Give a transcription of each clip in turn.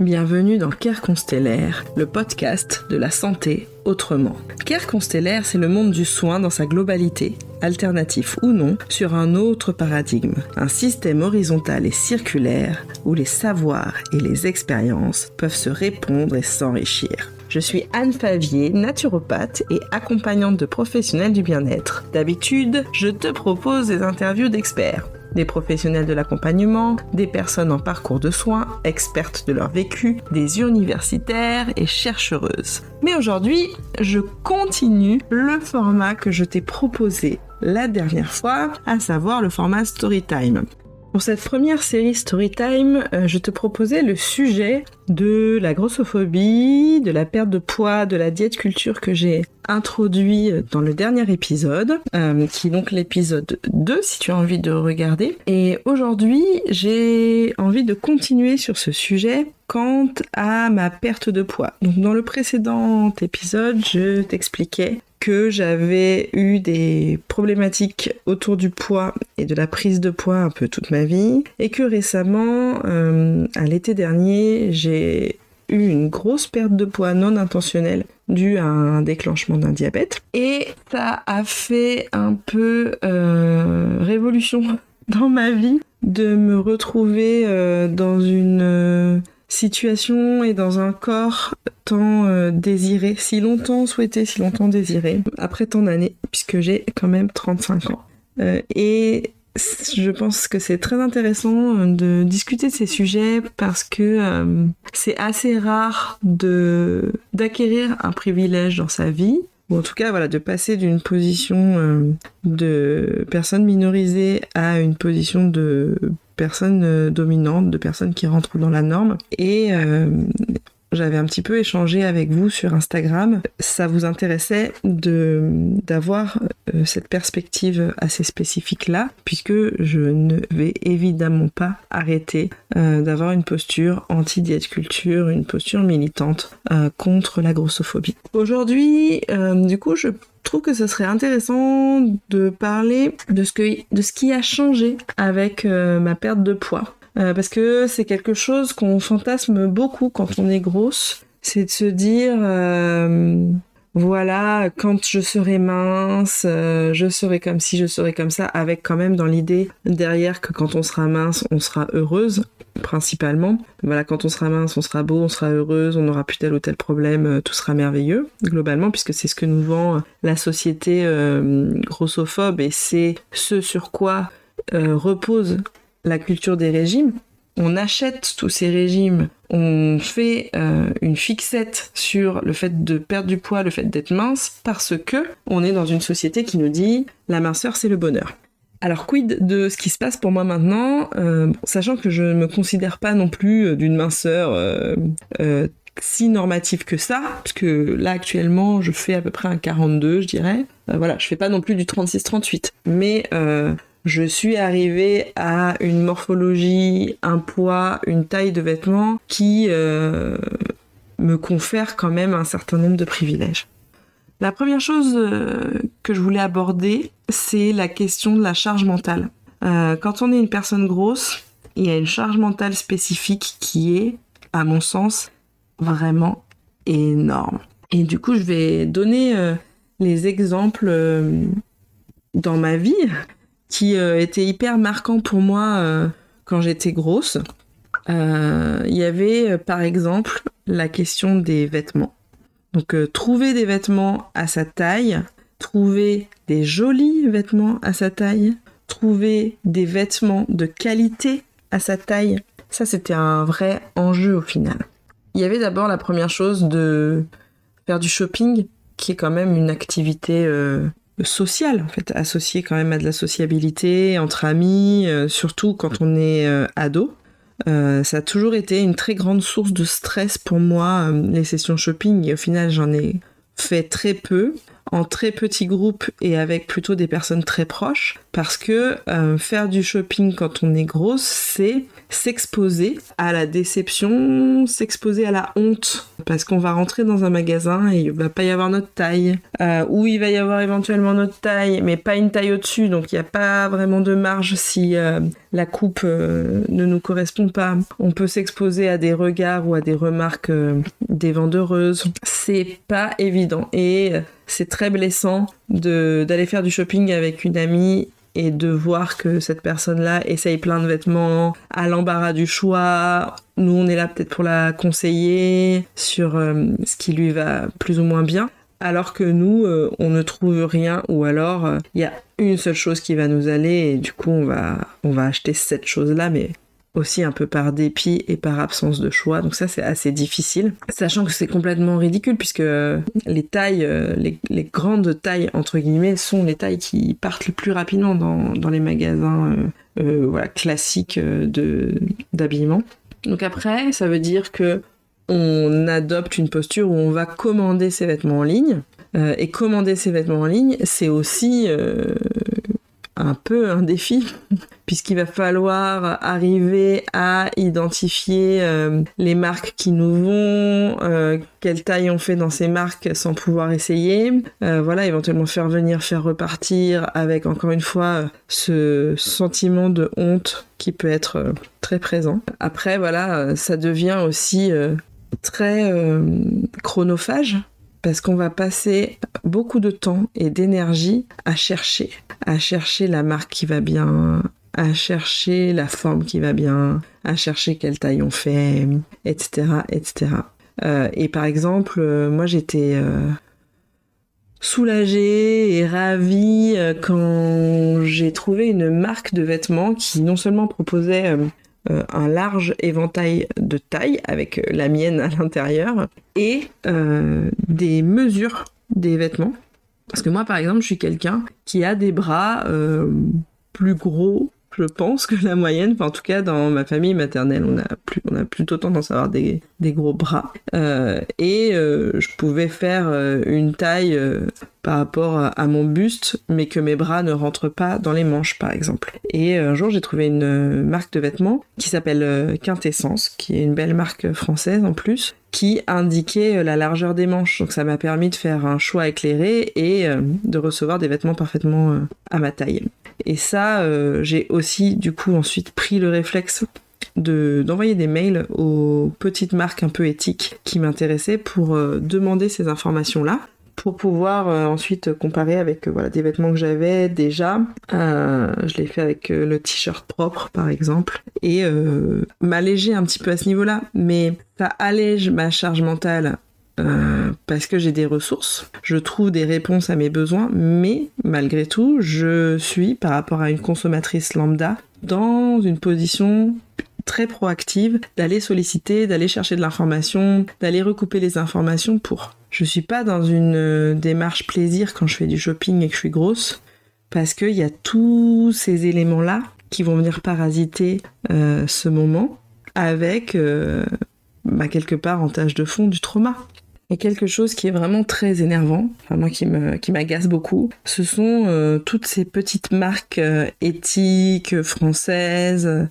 Bienvenue dans Care Constellaire, le podcast de la santé autrement. Care Constellaire, c'est le monde du soin dans sa globalité, alternatif ou non, sur un autre paradigme, un système horizontal et circulaire où les savoirs et les expériences peuvent se répondre et s'enrichir. Je suis Anne Favier, naturopathe et accompagnante de professionnels du bien-être. D'habitude, je te propose des interviews d'experts des professionnels de l'accompagnement, des personnes en parcours de soins, expertes de leur vécu, des universitaires et chercheuses. Mais aujourd'hui, je continue le format que je t'ai proposé la dernière fois, à savoir le format Storytime. Pour cette première série Storytime, euh, je te proposais le sujet de la grossophobie, de la perte de poids, de la diète culture que j'ai introduit dans le dernier épisode, euh, qui est donc l'épisode 2 si tu as envie de regarder. Et aujourd'hui, j'ai envie de continuer sur ce sujet quant à ma perte de poids. Donc dans le précédent épisode, je t'expliquais que j'avais eu des problématiques autour du poids et de la prise de poids un peu toute ma vie et que récemment, euh, à l'été dernier, j'ai eu une grosse perte de poids non intentionnelle due à un déclenchement d'un diabète et ça a fait un peu euh, révolution dans ma vie de me retrouver euh, dans une situation et dans un corps tant euh, désiré, si longtemps souhaité, si longtemps désiré, après tant d'années, puisque j'ai quand même 35 ans. Euh, et je pense que c'est très intéressant de discuter de ces sujets parce que euh, c'est assez rare de d'acquérir un privilège dans sa vie ou en tout cas voilà de passer d'une position de personne minorisée à une position de personnes euh, dominantes, de personnes qui rentrent dans la norme. Et euh, j'avais un petit peu échangé avec vous sur Instagram. Ça vous intéressait de d'avoir euh, cette perspective assez spécifique là, puisque je ne vais évidemment pas arrêter d'avoir une posture anti-diète culture, une posture militante contre la grossophobie. Aujourd'hui, du coup, je trouve que ce serait intéressant de parler de de ce qui a changé avec euh, ma perte de poids. Euh, parce que c'est quelque chose qu'on fantasme beaucoup quand on est grosse. C'est de se dire, euh, voilà, quand je serai mince, je serai comme si je serai comme ça, avec quand même dans l'idée derrière que quand on sera mince, on sera heureuse principalement. Voilà, quand on sera mince, on sera beau, on sera heureuse, on n'aura plus tel ou tel problème, euh, tout sera merveilleux, globalement, puisque c'est ce que nous vend euh, la société euh, grossophobe et c'est ce sur quoi repose la culture des régimes. On achète tous ces régimes, on fait une fixette sur le fait de perdre du poids, le fait d'être mince, parce que on est dans une société qui nous dit la minceur c'est le bonheur. Alors quid de ce qui se passe pour moi maintenant, euh, sachant que je ne me considère pas non plus euh, d'une minceur euh, si normative que ça, parce que là actuellement je fais à peu près un 42 je dirais. voilà, je fais pas non plus du 36-38, mais je suis arrivée à une morphologie, un poids, une taille de vêtements qui me confère quand même un certain nombre de privilèges. La première chose euh, que je voulais aborder, c'est la question de la charge mentale. Euh, quand on est une personne grosse, il y a une charge mentale spécifique qui est, à mon sens, vraiment énorme. Et du coup, je vais donner euh, les exemples dans ma vie qui étaient hyper marquants pour moi quand j'étais grosse. Il y avait par exemple la question des vêtements. Donc euh, trouver des vêtements à sa taille, trouver des jolis vêtements à sa taille, trouver des vêtements de qualité à sa taille, ça c'était un vrai enjeu au final. Il y avait d'abord la première chose de faire du shopping, qui est quand même une activité euh, sociale, en fait, associée quand même à de la sociabilité entre amis, euh, surtout quand on est ado. Euh, ça a toujours été une très grande source de stress pour moi, euh, les sessions shopping, et au final j'en ai fait très peu. en très petits groupes et avec plutôt des personnes très proches parce que euh, faire du shopping quand on est grosse, c'est s'exposer à la déception, s'exposer à la honte parce qu'on va rentrer dans un magasin et il va pas y avoir notre taille euh, ou il va y avoir éventuellement notre taille mais pas une taille au-dessus donc il n'y a pas vraiment de marge si euh, la coupe ne nous correspond pas. On peut s'exposer à des regards ou à des remarques des vendeuses. C'est pas évident et c'est très blessant d'aller faire du shopping avec une amie et de voir que cette personne-là essaye plein de vêtements à l'embarras du choix. Nous, on est là peut-être pour la conseiller sur euh, ce qui lui va plus ou moins bien. Alors que nous, euh, on ne trouve rien ou alors euh, il y a une seule chose qui va nous aller et du coup on va, on va acheter cette chose-là mais aussi un peu par dépit et par absence de choix. Donc ça c'est assez difficile, sachant que c'est complètement ridicule puisque les tailles, euh, les, grandes tailles entre guillemets sont les tailles qui partent le plus rapidement dans, les magasins euh, euh, voilà, classiques d'habillement. Donc après, ça veut dire que on adopte une posture où on va commander ses vêtements en ligne. et commander ses vêtements en ligne, c'est aussi un peu un défi, puisqu'il va falloir arriver à identifier euh, les marques qui nous vont, euh, quelle taille on fait dans ces marques sans pouvoir essayer, euh, voilà, éventuellement faire venir, faire repartir, avec encore une fois ce sentiment de honte qui peut être très présent. Après, voilà, ça devient aussi très chronophage parce qu'on va passer beaucoup de temps et d'énergie à chercher, à chercher la marque qui va bien, à chercher la forme qui va bien, à chercher quelle taille on fait, etc., etc. Euh, et par exemple, euh, moi j'étais euh, soulagée et ravie quand j'ai trouvé une marque de vêtements qui non seulement proposait un large éventail de taille avec la mienne à l'intérieur et des mesures des vêtements. Parce que moi, par exemple, je suis quelqu'un qui a des bras plus gros je pense que la moyenne, en tout cas dans ma famille maternelle, on a, plutôt tendance à avoir des, gros bras. Euh, et euh, je pouvais faire euh, une taille par rapport à, mon buste, mais que mes bras ne rentrent pas dans les manches, par exemple. Et un jour, j'ai trouvé une marque de vêtements qui s'appelle Quintessence, qui est une belle marque française en plus, qui indiquait la largeur des manches. Donc ça m'a permis de faire un choix éclairé et de recevoir des vêtements parfaitement à ma taille. Et ça, euh, j'ai aussi du coup ensuite pris le réflexe de d'envoyer des mails aux petites marques un peu éthiques qui m'intéressaient pour euh, demander ces informations là pour pouvoir euh, ensuite comparer avec voilà des vêtements que j'avais déjà. Je l'ai fait avec le t-shirt propre par exemple. Et m'alléger un petit peu à ce niveau là mais ça allège ma charge mentale euh, parce que j'ai des ressources, je trouve des réponses à mes besoins, mais malgré tout, je suis par rapport à une consommatrice lambda dans une position très proactive d'aller solliciter, d'aller chercher de l'information, d'aller recouper les informations pour. Je suis pas dans une euh, démarche plaisir quand je fais du shopping et que je suis grosse, parce qu'il y a tous ces éléments-là qui vont venir parasiter euh, ce moment avec bah, quelque part en tâche de fond du trauma. Et quelque chose qui est vraiment très énervant, enfin moi qui me qui m'agace beaucoup, ce sont euh, toutes ces petites marques euh, éthiques françaises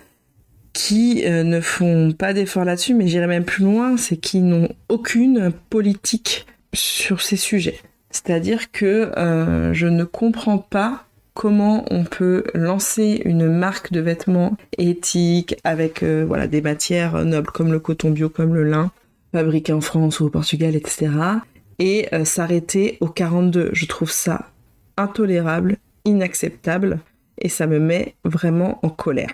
qui euh, ne font pas d'efforts là-dessus, mais j'irai même plus loin, c'est qui n'ont aucune politique sur ces sujets. C'est-à-dire que je ne comprends pas comment on peut lancer une marque de vêtements éthiques avec voilà des matières nobles comme le coton bio, comme le lin, fabriqués en France ou au Portugal, etc. Et euh, s'arrêter au 42. Je trouve ça intolérable, inacceptable, et ça me met vraiment en colère.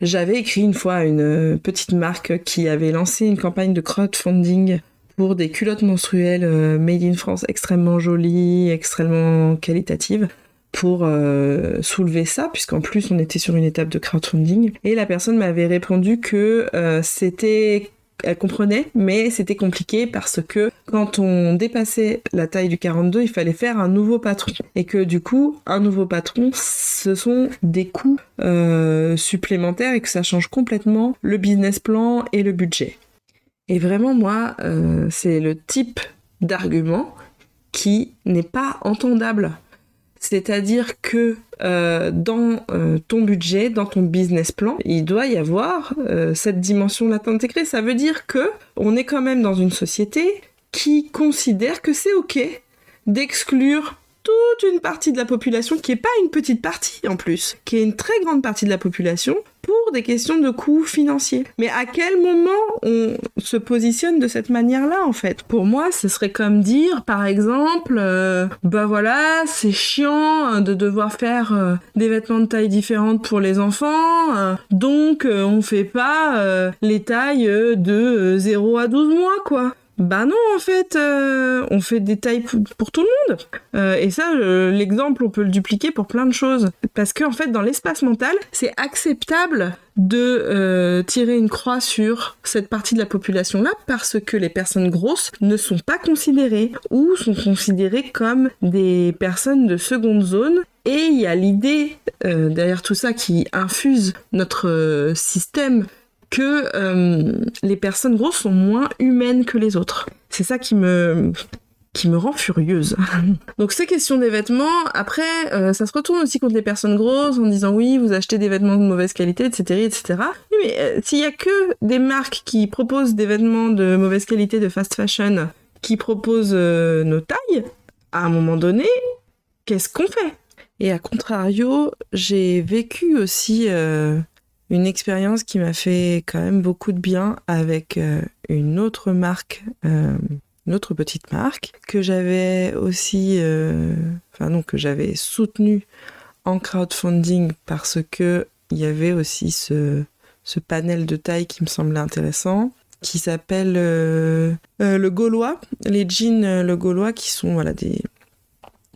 J'avais écrit une fois à une euh, petite marque qui avait lancé une campagne de crowdfunding pour des culottes menstruelles euh, made in France extrêmement jolies, extrêmement qualitatives pour soulever ça, puisqu'en plus on était sur une étape de crowdfunding. Et la personne m'avait répondu que c'était elle comprenait, mais c'était compliqué parce que quand on dépassait la taille du 42, il fallait faire un nouveau patron. Et que du coup, un nouveau patron, ce sont des coûts euh, supplémentaires et que ça change complètement le business plan et le budget. Et vraiment, moi, euh, c'est le type d'argument qui n'est pas entendable. C'est-à-dire que euh, dans euh, ton budget, dans ton business plan, il doit y avoir euh, cette dimension-là intégrée. Ça veut dire que on est quand même dans une société qui considère que c'est ok d'exclure toute une partie de la population, qui est pas une petite partie en plus, qui est une très grande partie de la population, pour des questions de coûts financiers. Mais à quel moment on se positionne de cette manière-là en fait? Pour moi, ce serait comme dire, par exemple, euh, bah voilà, c'est chiant hein, de devoir faire euh, des vêtements de taille différente pour les enfants, hein. donc euh, on fait pas les tailles de 0 à 12 mois quoi. Bah non, en fait, euh, on fait des tailles pour, tout le monde. Euh, et ça, l'exemple, on peut le dupliquer pour plein de choses. Parce qu'en en fait, dans l'espace mental, c'est acceptable de euh, tirer une croix sur cette partie de la population-là parce que les personnes grosses ne sont pas considérées ou sont considérées comme des personnes de seconde zone et il y a l'idée derrière tout ça qui infuse notre système que euh, les personnes grosses sont moins humaines que les autres. C'est ça qui me qui me rend furieuse. Donc ces questions des vêtements, après, euh, ça se retourne aussi contre les personnes grosses en disant oui, vous achetez des vêtements de mauvaise qualité, etc., etc. mais euh, s'il y a que des marques qui proposent des vêtements de mauvaise qualité, de fast fashion, qui proposent nos tailles, à un moment donné, qu'est-ce qu'on fait? Et à contrario, j'ai vécu aussi une expérience qui m'a fait quand même beaucoup de bien avec euh, une autre marque, euh, une autre petite marque que j'avais aussi, euh, enfin non, que j'avais soutenue en crowdfunding parce que il y avait aussi ce, panel de taille qui me semblait intéressant qui s'appelle le Gaulois, les jeans le Gaulois qui sont voilà des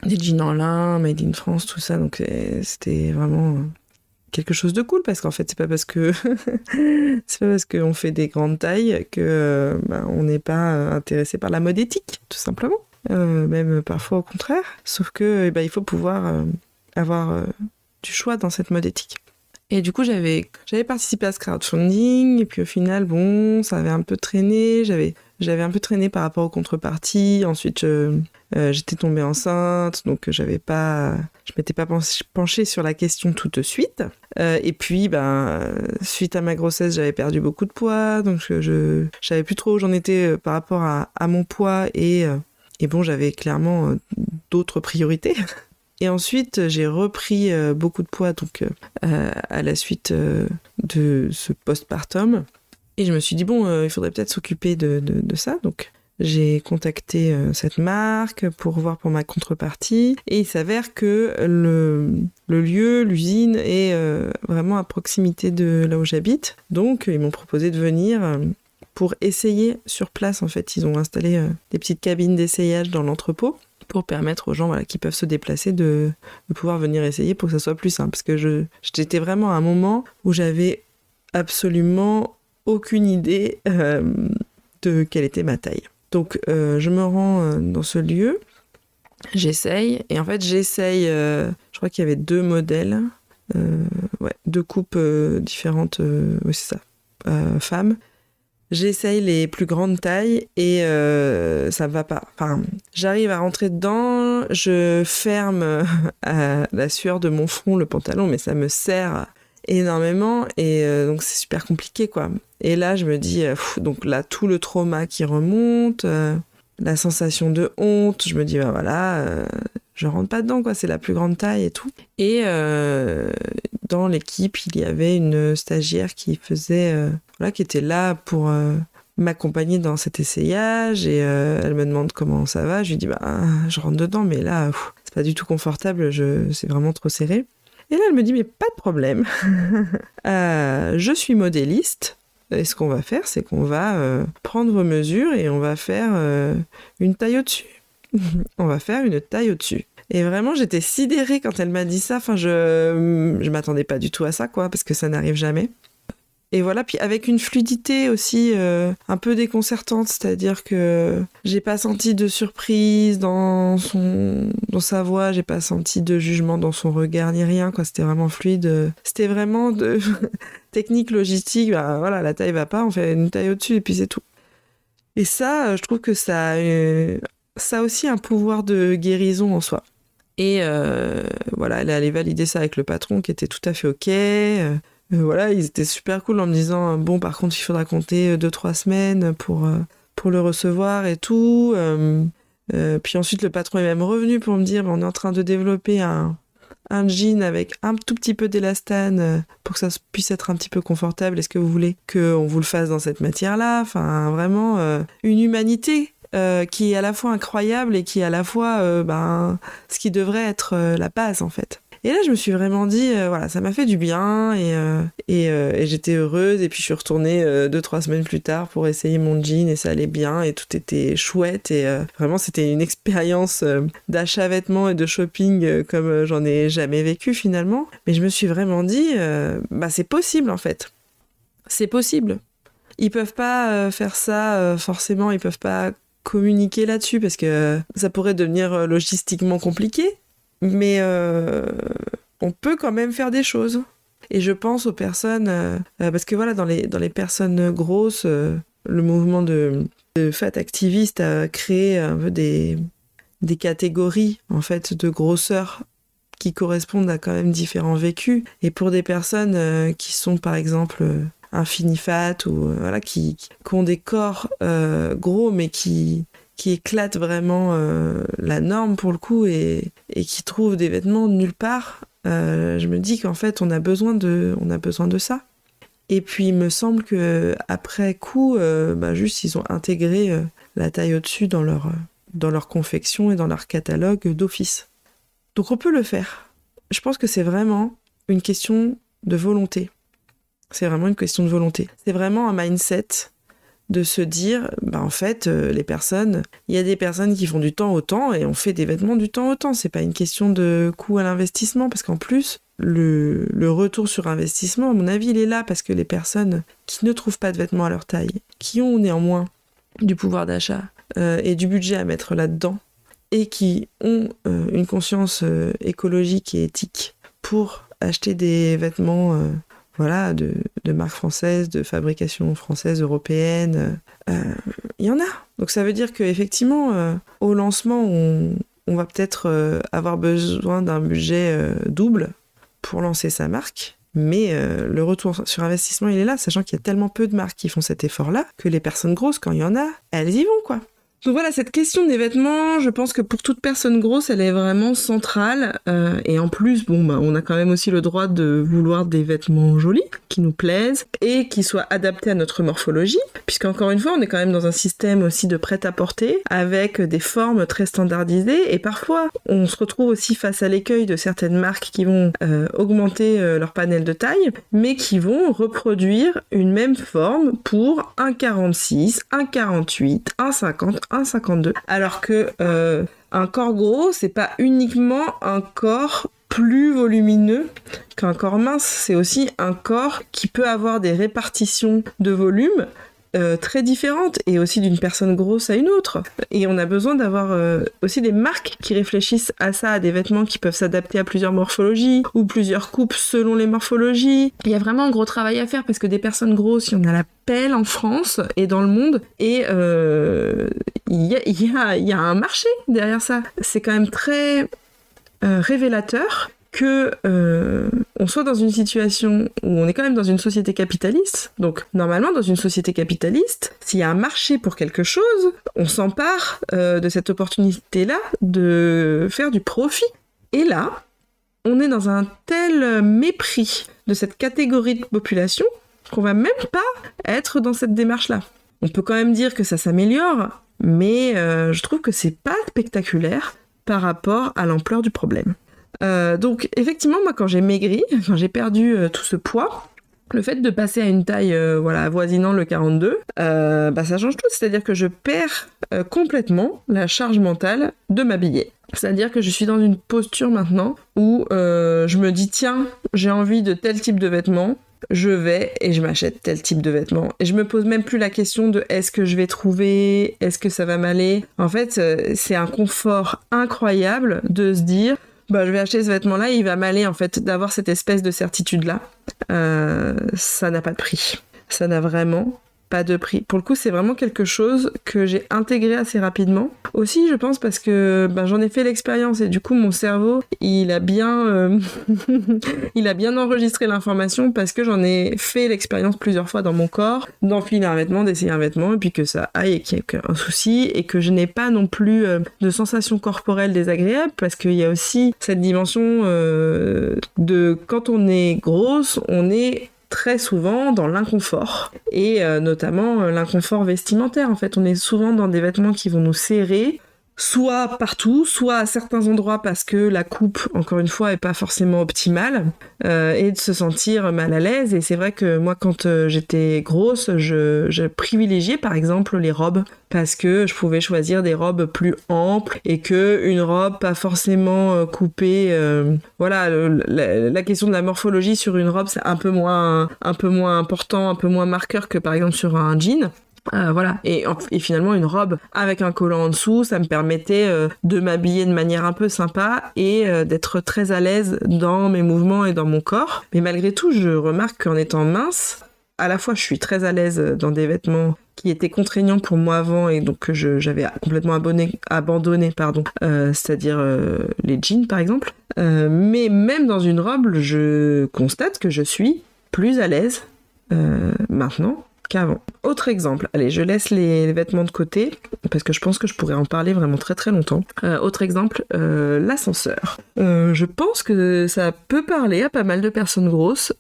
des jeans en lin, made in France, tout ça. Donc c'était vraiment quelque chose de cool parce qu'en fait c'est pas parce que c'est pas parce qu'on fait des grandes tailles que bah, on n'est pas intéressé par la mode éthique tout simplement. Euh, même parfois au contraire. Sauf que eh ben, il faut pouvoir euh, avoir euh, du choix dans cette mode éthique. Et du coup j'avais j'avais participé à ce crowdfunding et puis au final bon ça avait un peu traîné. J'avais j'avais un peu traîné par rapport aux contreparties. Ensuite euh, j'étais tombée enceinte, donc j'avais pas, je m'étais pas penchée sur la question tout de suite. Euh, et puis, ben, suite à ma grossesse, j'avais perdu beaucoup de poids, donc je, je savais plus trop où j'en étais euh, par rapport à, mon poids et et bon, j'avais clairement d'autres priorités. Et ensuite, j'ai repris beaucoup de poids donc à la suite de ce postpartum. Et je me suis dit bon, il faudrait peut-être s'occuper de, de, de, ça. Donc j'ai contacté euh, cette marque pour voir pour ma contrepartie et il s'avère que le, lieu, l'usine est euh, vraiment à proximité de là où j'habite. Donc ils m'ont proposé de venir euh, pour essayer sur place. En fait, ils ont installé des petites cabines d'essayage dans l'entrepôt pour permettre aux gens voilà, qui peuvent se déplacer de, pouvoir venir essayer pour que ça soit plus simple. Parce que j'étais vraiment à un moment où j'avais absolument aucune idée de quelle était ma taille. Donc euh, je me rends euh, dans ce lieu, j'essaye, et en fait j'essaye, euh, je crois qu'il y avait deux modèles, deux coupes différentes, oui c'est ça, femmes. J'essaye les plus grandes tailles et ça va pas. Enfin, j'arrive à rentrer dedans, je ferme à la sueur de mon front le pantalon, mais ça me serre énormément et donc c'est super compliqué quoi. Et là, je me dis, euh, donc là, tout le trauma qui remonte, euh, la sensation de honte, je me dis, bah voilà, euh, je rentre pas dedans, quoi, c'est la plus grande taille et tout. Et dans l'équipe, il y avait une stagiaire qui faisait, voilà, qui était là pour m'accompagner dans cet essayage et elle me demande comment ça va. Je lui dis, bah, je rentre dedans, mais là, c'est pas du tout confortable, je, c'est vraiment trop serré. Et là, elle me dit, mais pas de problème. je suis modéliste. Et ce qu'on va faire, c'est qu'on va euh, prendre vos mesures et on va faire euh, une taille au-dessus. on va faire une taille au-dessus. Et vraiment, j'étais sidérée quand elle m'a dit ça. Enfin, je, je m'attendais pas du tout à ça, quoi, parce que ça n'arrive jamais. Et voilà, puis avec une fluidité aussi euh, un peu déconcertante, c'est-à-dire que j'ai pas senti de surprise dans son dans sa voix, j'ai pas senti de jugement dans son regard ni rien quoi, c'était vraiment fluide. C'était vraiment de technique logistique, bah voilà, la taille va pas, on fait une taille au-dessus et puis c'est tout. Et ça, je trouve que ça ça a aussi un pouvoir de guérison en soi. Et euh, voilà, elle allée valider ça avec le patron qui était tout à fait ok. Euh, voilà, ils étaient super cool en me disant bon, par contre, il faudra compter 2-3 semaines pour, pour le recevoir et tout. puis ensuite, le patron est même revenu pour me dire on est en train de développer un, un jean avec un tout petit peu d'élastane pour que ça puisse être un petit peu confortable. Est-ce que vous voulez qu'on vous le fasse dans cette matière-là? Enfin, vraiment, une humanité euh, qui est à la fois incroyable et qui est à la fois euh, ben, ce qui devrait être euh, la base en fait. Et là, je me suis vraiment dit, voilà, ça m'a fait du bien et, et, j'étais heureuse. Et puis, je suis retournée deux, trois semaines plus tard pour essayer mon jean et ça allait bien et tout était chouette. Et vraiment, c'était une expérience d'achat vêtements et de shopping comme j'en ai jamais vécu finalement. Mais je me suis vraiment dit, bah, c'est possible en fait. C'est possible. Ils peuvent pas faire ça forcément, ils peuvent pas communiquer là-dessus parce que ça pourrait devenir euh, logistiquement compliqué. Mais euh, on peut quand même faire des choses. Et je pense aux personnes, euh, parce que voilà, dans les, dans les personnes grosses, le mouvement de, de fat activiste a créé un peu des, des catégories en fait de grosseur qui correspondent à quand même différents vécus. Et pour des personnes qui sont par exemple infinifat ou euh, voilà qui, qui, ont des corps euh, gros mais qui qui éclatent vraiment euh, la norme pour le coup et, qui trouvent des vêtements nulle part je me dis qu'en fait on a besoin de on a besoin de ça. Et puis il me semble que après coup bah, juste ils ont intégré la taille au-dessus dans leur dans leur confection et dans leur catalogue d'office. Donc on peut le faire. Je pense que c'est vraiment une question de volonté. C'est vraiment une question de volonté. C'est vraiment un mindset de se dire, bah en fait, euh, les personnes, il y a des personnes qui font du temps au temps et on fait des vêtements du temps au temps. C'est pas une question de coût à l'investissement parce qu'en plus, le, retour sur investissement, à mon avis, il est là parce que les personnes qui ne trouvent pas de vêtements à leur taille, qui ont néanmoins du pouvoir d'achat euh, et du budget à mettre là-dedans et qui ont euh, une conscience écologique et éthique pour acheter des vêtements voilà, de, marques françaises, de fabrication française, européenne. Il euh, y en a. Donc ça veut dire qu'effectivement, euh, au lancement, on, va peut-être euh, avoir besoin d'un budget double pour lancer sa marque. Mais le retour sur investissement, il est là, sachant qu'il y a tellement peu de marques qui font cet effort-là que les personnes grosses, quand il y en a, elles y vont, quoi. Donc voilà, cette question des vêtements, je pense que pour toute personne grosse, elle est vraiment centrale. Euh, et en plus, bon, bah, on a quand même aussi le droit de vouloir des vêtements jolis, qui nous plaisent, et qui soient adaptés à notre morphologie. Puisqu'encore une fois, on est quand même dans un système aussi de prêt-à-porter, avec des formes très standardisées. Et parfois, on se retrouve aussi face à l'écueil de certaines marques qui vont euh, augmenter euh, leur panel de taille, mais qui vont reproduire une même forme pour 1,46, 1,48, 1,50, 1,52. Alors que euh, un corps gros, c'est pas uniquement un corps plus volumineux qu'un corps mince, c'est aussi un corps qui peut avoir des répartitions de volume euh, très différentes et aussi d'une personne grosse à une autre. Et on a besoin d'avoir euh, aussi des marques qui réfléchissent à ça, à des vêtements qui peuvent s'adapter à plusieurs morphologies ou plusieurs coupes selon les morphologies. Il y a vraiment un gros travail à faire parce que des personnes grosses, il y en a la pelle en France et dans le monde et euh, il y, a, y, a, un marché derrière ça. C'est quand même très révélateur que euh, on soit dans une situation où on est quand même dans une société capitaliste. Donc normalement dans une société capitaliste, s'il y a un marché pour quelque chose, on s'empare euh, de cette opportunité-là de faire du profit. Et là, on est dans un tel mépris de cette catégorie de population qu'on va même pas être dans cette démarche-là. On peut quand même dire que ça s'améliore, mais euh, je trouve que c'est pas spectaculaire par rapport à l'ampleur du problème. Euh, donc effectivement, moi quand j'ai maigri, quand j'ai perdu euh, tout ce poids, le fait de passer à une taille euh, voilà avoisinant le 42, bah, ça change tout. C'est-à-dire que je perds complètement la charge mentale de m'habiller. C'est-à-dire que je suis dans une posture maintenant où je me dis tiens, j'ai envie de tel type de vêtements, je vais et je m'achète tel type de vêtements. Et je me pose même plus la question de est-ce que je vais trouver, est-ce que ça va m'aller? En fait, c'est un confort incroyable de se dire bah, je vais acheter ce vêtement-là, il va m'aller en fait d'avoir cette espèce de certitude-là. Euh, ça n'a pas de prix. Ça n'a vraiment pas de prix. Pour le coup, c'est vraiment quelque chose que j'ai intégré assez rapidement. Aussi, je pense parce que ben, j'en ai fait l'expérience et du coup, mon cerveau, il a bien, euh, il a bien enregistré l'information parce que j'en ai fait l'expérience plusieurs fois dans mon corps, d'enfiler un vêtement, d'essayer un vêtement et puis que ça aille et qu'il y ait un souci et que je n'ai pas non plus euh, de sensations corporelles désagréables parce qu'il y a aussi cette dimension euh, de quand on est grosse, on est très souvent dans l'inconfort. Et euh, notamment euh, l'inconfort vestimentaire en fait. On est souvent dans des vêtements qui vont nous serrer soit partout, soit à certains endroits parce que la coupe, encore une fois, est pas forcément optimale, euh, et de se sentir mal à l'aise. Et c'est vrai que moi, quand euh, j'étais grosse, je, je, privilégiais par exemple les robes parce que je pouvais choisir des robes plus amples et que une robe pas forcément euh, coupée. euh, voilà, la, la question de la morphologie sur une robe, c'est un peu moins, un peu moins important, un peu moins marqueur que par exemple sur un jean. Euh, voilà. Et, en- et finalement, une robe avec un collant en dessous, ça me permettait euh, de m'habiller de manière un peu sympa et euh, d'être très à l'aise dans mes mouvements et dans mon corps. Mais malgré tout, je remarque qu'en étant mince, à la fois, je suis très à l'aise dans des vêtements qui étaient contraignants pour moi avant et donc que j'avais complètement abandonné, pardon, c'est-à-dire les jeans par exemple. Mais même dans une robe, je constate que je suis plus à l'aise maintenant qu'avant. Autre exemple, allez, je laisse les, vêtements de côté parce que je pense que je pourrais en parler vraiment très très longtemps. Euh, autre exemple, euh, l'ascenseur. Euh, je pense que ça peut parler à pas mal de personnes grosses.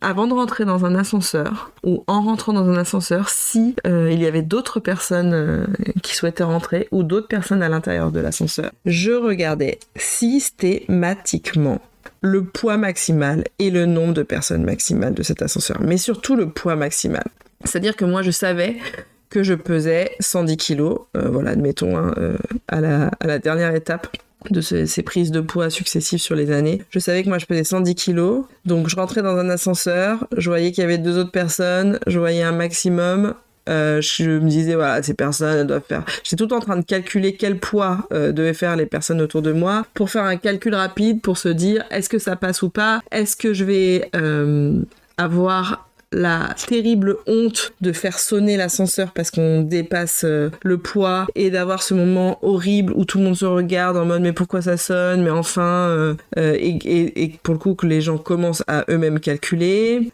Avant de rentrer dans un ascenseur ou en rentrant dans un ascenseur, si il y avait d'autres personnes qui souhaitaient rentrer ou d'autres personnes à l'intérieur de l'ascenseur, je regardais systématiquement le poids maximal et le nombre de personnes maximales de cet ascenseur, mais surtout le poids maximal. C'est-à-dire que moi, je savais que je pesais 110 kilos, euh, voilà, admettons, hein, euh, à, la, dernière étape de ce- ces prises de poids successives sur les années. Je savais que moi je pesais 110 kilos, donc je rentrais dans un ascenseur, je voyais qu'il y avait deux autres personnes, je voyais un maximum, euh, je me disais, voilà, ces personnes doivent faire. J'étais tout le temps en train de calculer quel poids euh, devaient faire les personnes autour de moi pour faire un calcul rapide pour se dire, est-ce que ça passe ou pas? Est-ce que je vais euh, avoir la terrible honte de faire sonner l'ascenseur parce qu'on dépasse le poids et d'avoir ce moment horrible où tout le monde se regarde en mode mais pourquoi ça sonne? Mais enfin et, pour le coup que les gens commencent à eux-mêmes calculer.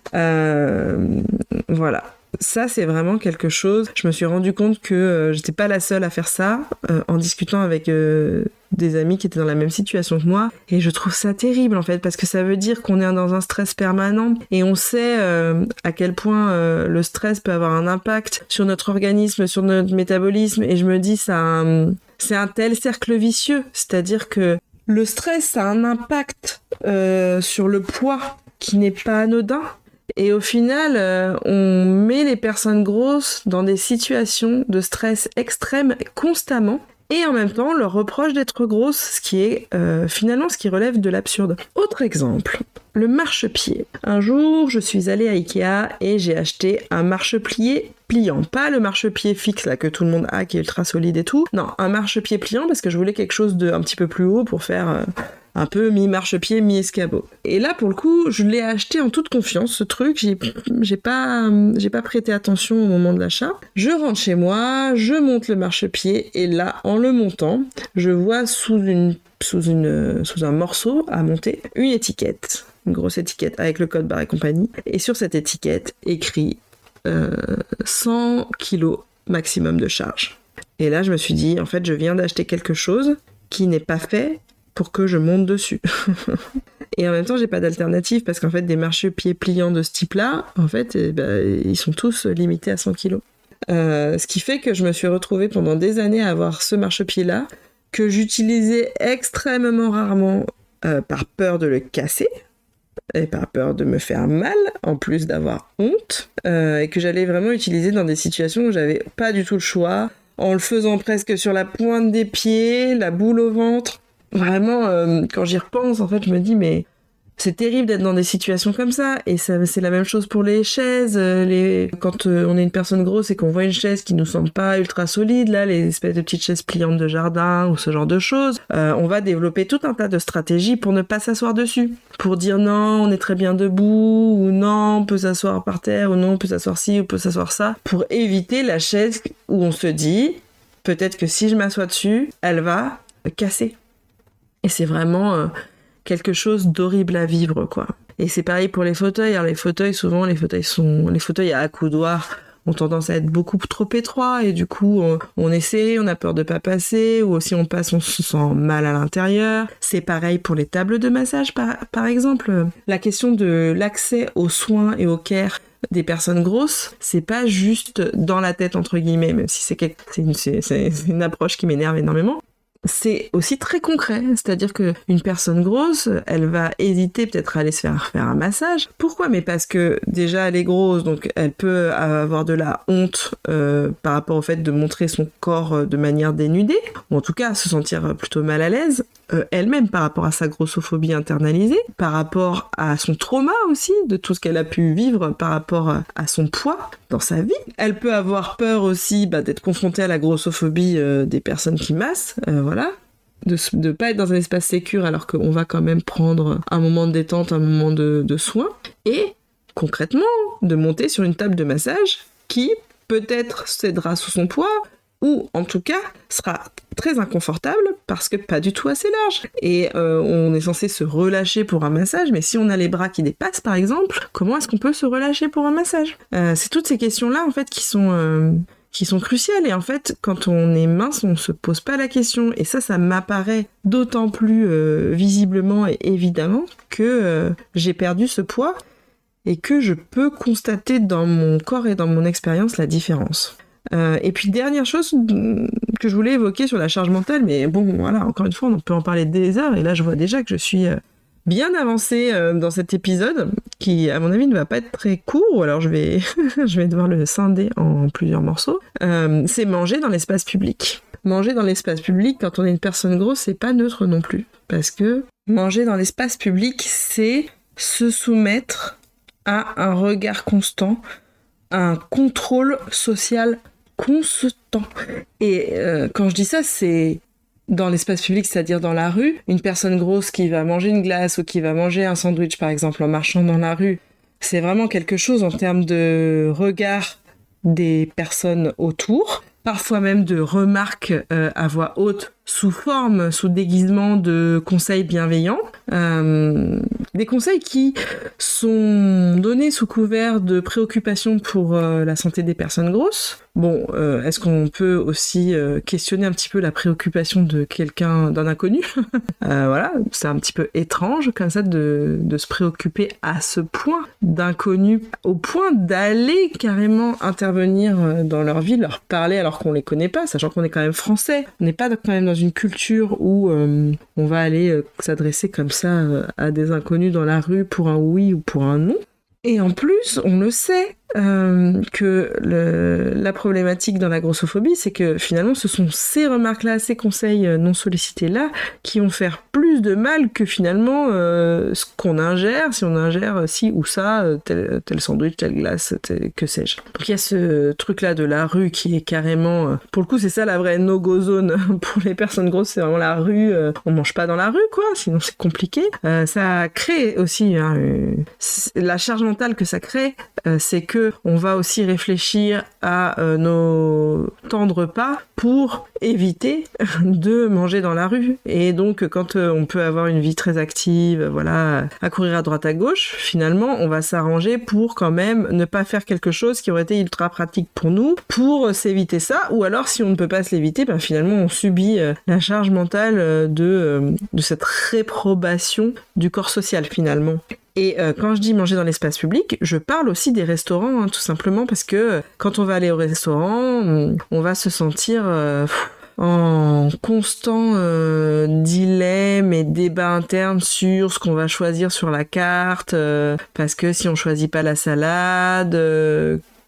Voilà ça, c'est vraiment quelque chose. Je me suis rendu compte que euh, j'étais pas la seule à faire ça euh, en discutant avec euh, des amis qui étaient dans la même situation que moi. Et je trouve ça terrible en fait, parce que ça veut dire qu'on est dans un stress permanent et on sait euh, à quel point le stress peut avoir un impact sur notre organisme, sur notre métabolisme. Et je me dis, ça, c'est un tel cercle vicieux. C'est-à-dire que le stress, a un impact sur le poids qui n'est pas anodin. Et au final, euh, on met les personnes grosses dans des situations de stress extrême constamment. Et en même temps, on leur reproche d'être grosses, ce qui est euh, finalement ce qui relève de l'absurde. Autre exemple, le marchepied. Un jour, je suis allée à Ikea et j'ai acheté un marchepied pliant. Pas le marchepied fixe là que tout le monde a qui est ultra solide et tout. Non, un marchepied pliant parce que je voulais quelque chose de un petit peu plus haut pour faire euh, un peu mi-marchepied, mi-escabeau. Et là, pour le coup, je l'ai acheté en toute confiance, ce truc. J'ai, pas, pas prêté attention au moment de l'achat. Je rentre chez moi, je monte le marchepied, et là, en le montant, je vois sous une, sous un morceau à monter une étiquette. Une grosse étiquette avec le code barre et compagnie. Et sur cette étiquette, écrit euh, 100 kilos maximum de charge. Et là, je me suis dit, en fait, je viens d'acheter quelque chose qui n'est pas fait pour que je monte dessus. Et en même temps, j'ai pas d'alternative parce qu'en fait, des marchepieds pliants de ce type-là, en fait, eh ben, ils sont tous limités à 100 kilos. Euh, ce qui fait que je me suis retrouvée pendant des années à avoir ce marchepied-là que j'utilisais extrêmement rarement euh, par peur de le casser et par peur de me faire mal, en plus d'avoir honte, euh, et que j'allais vraiment utiliser dans des situations où j'avais pas du tout le choix, en le faisant presque sur la pointe des pieds, la boule au ventre. Vraiment, euh, quand j'y repense, en fait, je me dis, mais c'est terrible d'être dans des situations comme ça. Et ça, c'est la même chose pour les chaises. Euh, les... Quand euh, on est une personne grosse et qu'on voit une chaise qui nous semble pas ultra solide, là, les espèces de petites chaises pliantes de jardin ou ce genre de choses, euh, on va développer tout un tas de stratégies pour ne pas s'asseoir dessus. Pour dire non, on est très bien debout, ou non, on peut s'asseoir par terre, ou non, on peut s'asseoir ci, ou on peut s'asseoir ça. Pour éviter la chaise où on se dit, peut-être que si je m'assois dessus, elle va casser. Et c'est vraiment quelque chose d'horrible à vivre, quoi. Et c'est pareil pour les fauteuils. Alors les fauteuils, souvent, les fauteuils sont, les fauteuils à accoudoir ont tendance à être beaucoup trop étroits et du coup on, essaie, on a peur de pas passer ou aussi on passe, on se sent mal à l'intérieur. C'est pareil pour les tables de massage par, exemple. La question de l'accès aux soins et aux care des personnes grosses, c'est pas juste dans la tête entre guillemets, même si c'est une approche qui m'énerve énormément c'est aussi très concret. C'est-à-dire que une personne grosse, elle va hésiter peut-être à aller se faire faire un massage. Pourquoi? Mais parce que déjà elle est grosse, donc elle peut avoir de la honte euh, par rapport au fait de montrer son corps euh, de manière dénudée, ou en tout cas se sentir plutôt mal à l'aise. Euh, elle-même par rapport à sa grossophobie internalisée, par rapport à son trauma aussi, de tout ce qu'elle a pu vivre par rapport à son poids dans sa vie. Elle peut avoir peur aussi bah, d'être confrontée à la grossophobie euh, des personnes qui massent, euh, voilà. De ne pas être dans un espace sécur alors qu'on va quand même prendre un moment de détente, un moment de, de soin. Et concrètement, de monter sur une table de massage qui peut-être cédera sous son poids, ou en tout cas sera très inconfortable parce que pas du tout assez large. Et euh, on est censé se relâcher pour un massage, mais si on a les bras qui dépassent par exemple, comment est-ce qu'on peut se relâcher pour un massage? Euh, C'est toutes ces questions-là en fait qui sont euh, qui sont cruciales et en fait quand on est mince on se pose pas la question et ça ça m'apparaît d'autant plus visiblement et évidemment que j'ai perdu ce poids et que je peux constater dans mon corps et dans mon expérience la différence. Euh, et puis dernière chose que je voulais évoquer sur la charge mentale, mais bon voilà, encore une fois, on peut en parler des heures, et là je vois déjà que je suis euh, bien avancée euh, dans cet épisode, qui à mon avis ne va pas être très court, ou alors je vais, je vais devoir le scinder en plusieurs morceaux. c'est manger dans l'espace public. Manger dans l'espace public quand on est une personne grosse, c'est pas neutre non plus, parce que manger dans l'espace public, c'est se soumettre à un regard constant, un contrôle social constant. Et euh, quand je dis ça, c'est dans l'espace public, c'est-à-dire dans la rue, une personne grosse qui va manger une glace ou qui va manger un sandwich, par exemple, en marchant dans la rue, c'est vraiment quelque chose en termes de regard des personnes autour, parfois même de remarques euh, à voix haute sous forme, sous déguisement de conseils bienveillants. Euh, des conseils qui sont donnés sous couvert de préoccupations pour la santé des personnes grosses, Bon, euh, est-ce qu'on peut aussi euh, questionner un petit peu la préoccupation de quelqu'un, d'un inconnu euh, Voilà, c'est un petit peu étrange comme ça de, de se préoccuper à ce point d'inconnus, au point d'aller carrément intervenir dans leur vie, leur parler alors qu'on les connaît pas, sachant qu'on est quand même français. On n'est pas quand même dans une culture où on va aller s'adresser comme ça à des inconnus dans la rue pour un oui ou pour un non. Et en plus, on le sait, euh, que la problématique dans la grossophobie, c'est que finalement, ce sont ces remarques-là, ces conseils euh, non sollicités-là, qui vont faire plus de mal que finalement euh, ce qu'on ingère, si on ingère ci ou ça, tel, sandwich, telle glace, que sais-je. Donc il y a ce truc-là de la rue qui est carrément, pour le coup, c'est ça la vraie no-go zone pour les personnes grosses, c'est vraiment la rue. on mange pas dans la rue, quoi, sinon c'est compliqué. ça crée aussi hein, la charge mentale que ça crée, c'est que on va aussi réfléchir à euh, nos temps de repas pour éviter de manger dans la rue. Et donc, quand euh, on peut avoir une vie très active, voilà, à courir à droite à gauche, finalement, on va s'arranger pour quand même ne pas faire quelque chose qui aurait été ultra pratique pour nous, pour s'éviter ça. Ou alors, si on ne peut pas se l'éviter, ben, finalement, on subit euh, la charge mentale de cette réprobation du corps social, finalement. Et euh, quand je dis manger dans l'espace public, je parle aussi des restaurants, hein, tout simplement parce que euh, quand on va aller au restaurant, on, va se sentir euh, en constant dilemme et débat interne sur ce qu'on va choisir sur la carte, parce que si on choisit pas la salade,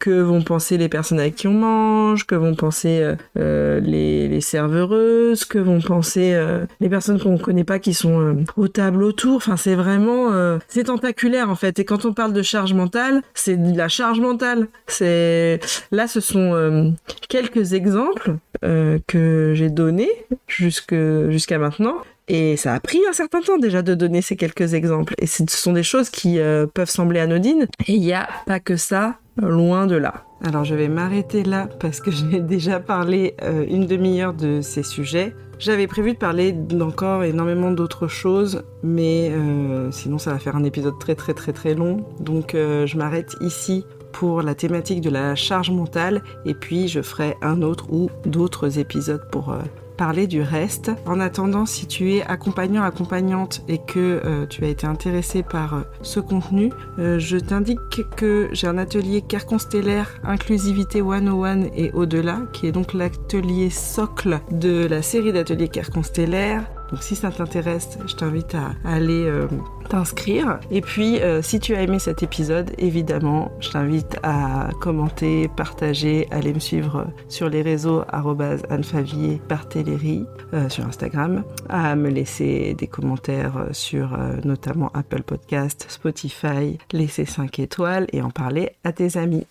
que vont penser les personnes avec qui on mange, que vont penser les, les, serveuses, que vont penser les personnes qu'on connaît pas qui sont au table autour. Enfin, c'est vraiment, c'est tentaculaire en fait. Et quand on parle de charge mentale, c'est de la charge mentale. C'est là, ce sont quelques exemples que j'ai donnés jusqu'à maintenant et ça a pris un certain temps déjà de donner ces quelques exemples. Et ce sont des choses qui euh, peuvent sembler anodines. Et il n'y a pas que ça, loin de là. Alors je vais m'arrêter là parce que j'ai déjà parlé euh, une demi-heure de ces sujets. J'avais prévu de parler d'encore énormément d'autres choses, mais euh, sinon ça va faire un épisode très très très très long. Donc je m'arrête ici pour la thématique de la charge mentale et puis je ferai un autre ou d'autres épisodes pour parler du reste. En attendant, si tu es accompagnant, accompagnante et que euh, tu as été intéressé par euh, ce contenu, euh, je t'indique que j'ai un atelier Care Constellaire Inclusivité 101 et au-delà, qui est donc l'atelier socle de la série d'ateliers Care Constellaire. Donc si ça t'intéresse, je t'invite à aller t'inscrire. Et puis, euh, si tu as aimé cet épisode, évidemment, je t'invite à commenter, partager, aller me suivre sur les réseaux annefavier euh, sur Instagram, à me laisser des commentaires sur euh, notamment Apple Podcast, Spotify, laisser 5 étoiles et en parler à tes amis.